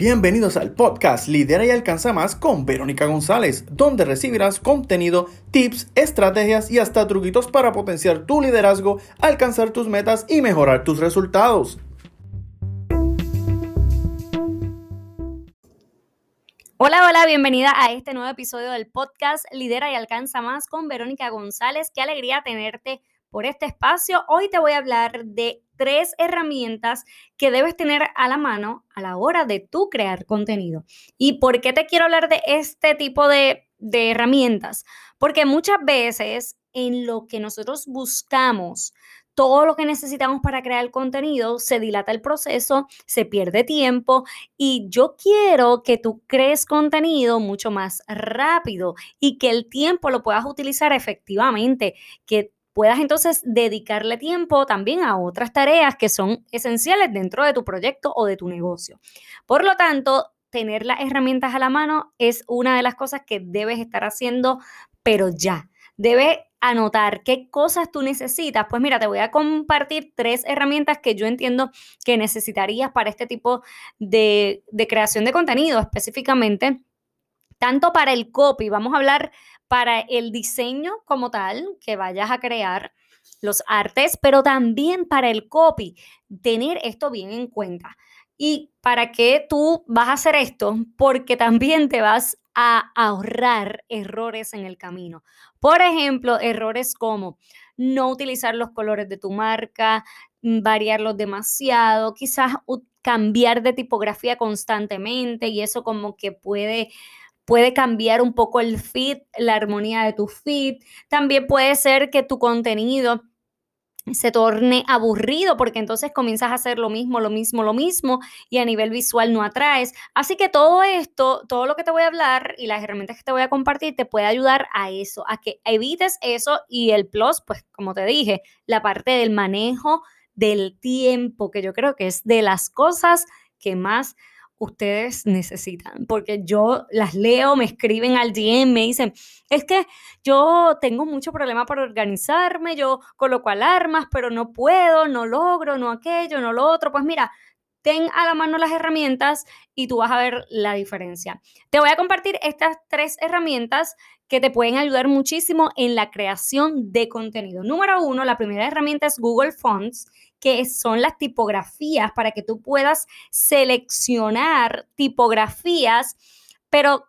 Bienvenidos al podcast Lidera y Alcanza Más con Verónica González, donde recibirás contenido, tips, estrategias y hasta truquitos para potenciar tu liderazgo, alcanzar tus metas y mejorar tus resultados. Hola, hola, bienvenida a este nuevo episodio del podcast Lidera y Alcanza Más con Verónica González. Qué alegría tenerte por este espacio. Hoy te voy a hablar de tres herramientas que debes tener a la mano a la hora de tú crear contenido. ¿Y por qué te quiero hablar de este tipo de, de herramientas? Porque muchas veces en lo que nosotros buscamos, todo lo que necesitamos para crear contenido, se dilata el proceso, se pierde tiempo y yo quiero que tú crees contenido mucho más rápido y que el tiempo lo puedas utilizar efectivamente, que puedas entonces dedicarle tiempo también a otras tareas que son esenciales dentro de tu proyecto o de tu negocio. Por lo tanto, tener las herramientas a la mano es una de las cosas que debes estar haciendo, pero ya. Debes anotar qué cosas tú necesitas. Pues mira, te voy a compartir tres herramientas que yo entiendo que necesitarías para este tipo de, creación de contenido específicamente tanto para el copy, vamos a hablar para el diseño como tal que vayas a crear, los artes, pero también para el copy, tener esto bien en cuenta. ¿Y para qué tú vas a hacer esto? Porque también te vas a ahorrar errores en el camino. Por ejemplo, errores como no utilizar los colores de tu marca, mm, variarlos demasiado, quizás cambiar de tipografía constantemente y eso como que puede puede cambiar un poco el feed, la armonía de tu feed. También puede ser que tu contenido se torne aburrido porque entonces comienzas a hacer lo mismo, lo mismo, lo mismo y a nivel visual no atraes. Así que todo esto, todo lo que te voy a hablar y las herramientas que te voy a compartir te puede ayudar a eso, a que evites eso y el plus, pues como te dije, la parte del manejo del tiempo, que yo creo que es de las cosas que más ustedes necesitan, porque yo las leo, me escriben al DM, me dicen, es que yo tengo mucho problema para organizarme, yo coloco alarmas, pero no puedo, no logro, no aquello, no lo otro. Pues mira, ten a la mano las herramientas y tú vas a ver la diferencia. Te voy a compartir estas tres herramientas que te pueden ayudar muchísimo en la creación de contenido. Número uno, la primera herramienta es Google Fonts que son las tipografías para que tú puedas seleccionar tipografías, pero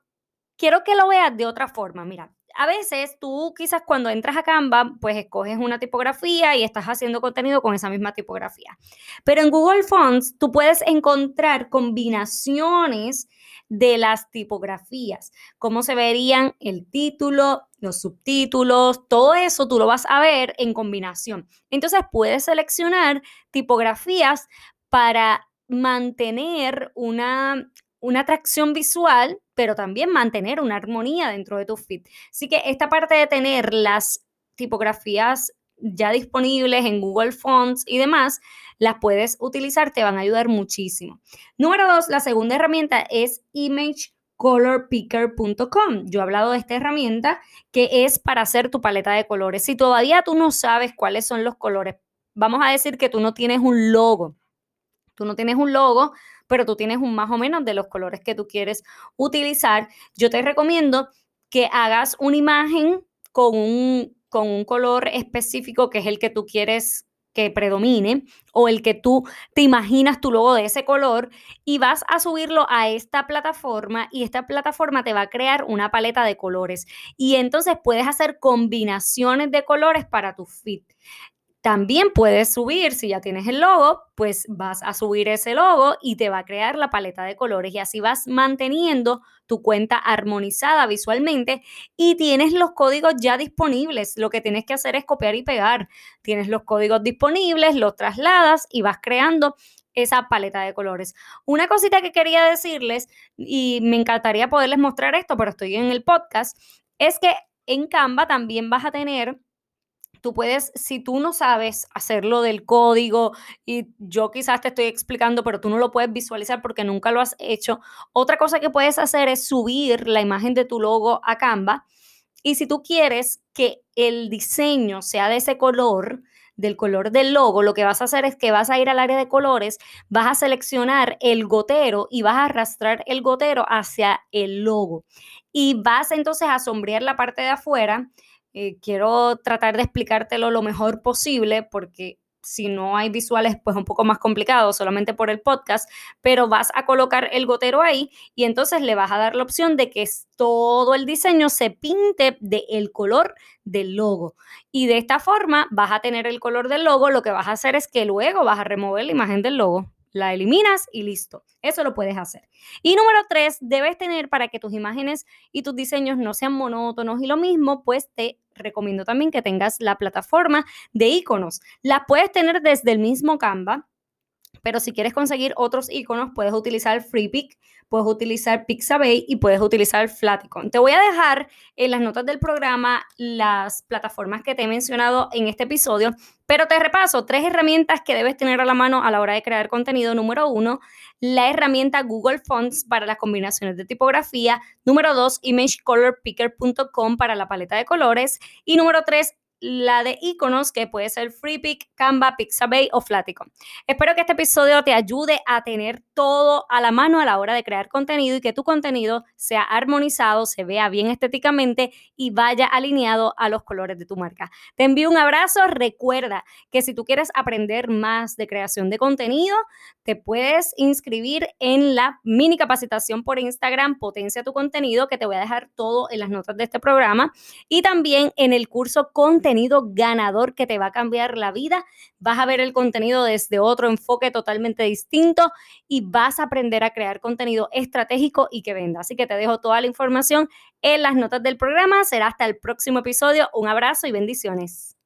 quiero que lo veas de otra forma. Mira, a veces tú quizás cuando entras a Canva, pues escoges una tipografía y estás haciendo contenido con esa misma tipografía. Pero en Google Fonts tú puedes encontrar combinaciones de las tipografías, cómo se verían el título, los subtítulos, todo eso tú lo vas a ver en combinación. Entonces puedes seleccionar tipografías para mantener una, una atracción visual, pero también mantener una armonía dentro de tu feed. Así que esta parte de tener las tipografías ya disponibles en Google Fonts y demás, las puedes utilizar, te van a ayudar muchísimo. Número dos, la segunda herramienta es imagecolorpicker.com. Yo he hablado de esta herramienta que es para hacer tu paleta de colores. Si todavía tú no sabes cuáles son los colores, vamos a decir que tú no tienes un logo. Tú no tienes un logo, pero tú tienes un más o menos de los colores que tú quieres utilizar. Yo te recomiendo que hagas una imagen con un, con un color específico que es el que tú quieres que predomine o el que tú te imaginas tu logo de ese color y vas a subirlo a esta plataforma y esta plataforma te va a crear una paleta de colores y entonces puedes hacer combinaciones de colores para tu feed. También puedes subir, si ya tienes el logo, pues vas a subir ese logo y te va a crear la paleta de colores y así vas manteniendo tu cuenta armonizada visualmente y tienes los códigos ya disponibles. Lo que tienes que hacer es copiar y pegar. Tienes los códigos disponibles, los trasladas y vas creando esa paleta de colores. Una cosita que quería decirles y me encantaría poderles mostrar esto, pero estoy en el podcast, es que en Canva también vas a tener Tú puedes, si tú no sabes hacerlo del código y yo quizás te estoy explicando, pero tú no lo puedes visualizar porque nunca lo has hecho, otra cosa que puedes hacer es subir la imagen de tu logo a Canva. Y si tú quieres que el diseño sea de ese color, del color del logo, lo que vas a hacer es que vas a ir al área de colores, vas a seleccionar el gotero y vas a arrastrar el gotero hacia el logo. Y vas entonces a sombrear la parte de afuera. Eh, quiero tratar de explicártelo lo mejor posible porque si no hay visuales, pues un poco más complicado, solamente por el podcast, pero vas a colocar el gotero ahí y entonces le vas a dar la opción de que todo el diseño se pinte del el color del logo. Y de esta forma vas a tener el color del logo, lo que vas a hacer es que luego vas a remover la imagen del logo la eliminas y listo. Eso lo puedes hacer. Y número tres, debes tener para que tus imágenes y tus diseños no sean monótonos y lo mismo, pues te recomiendo también que tengas la plataforma de iconos. La puedes tener desde el mismo Canva, pero si quieres conseguir otros iconos, puedes utilizar FreePic, puedes utilizar Pixabay y puedes utilizar Flaticon. Te voy a dejar en las notas del programa las plataformas que te he mencionado en este episodio, pero te repaso tres herramientas que debes tener a la mano a la hora de crear contenido. Número uno, la herramienta Google Fonts para las combinaciones de tipografía. Número dos, imagecolorpicker.com para la paleta de colores. Y número tres, la de iconos que puede ser FreePic, Canva, Pixabay o Flaticon. Espero que este episodio te ayude a tener todo a la mano a la hora de crear contenido y que tu contenido sea armonizado, se vea bien estéticamente y vaya alineado a los colores de tu marca. Te envío un abrazo. Recuerda que si tú quieres aprender más de creación de contenido, te puedes inscribir en la mini capacitación por Instagram Potencia tu contenido, que te voy a dejar todo en las notas de este programa, y también en el curso Contenido contenido ganador que te va a cambiar la vida. Vas a ver el contenido desde otro enfoque totalmente distinto y vas a aprender a crear contenido estratégico y que venda. Así que te dejo toda la información en las notas del programa. Será hasta el próximo episodio. Un abrazo y bendiciones.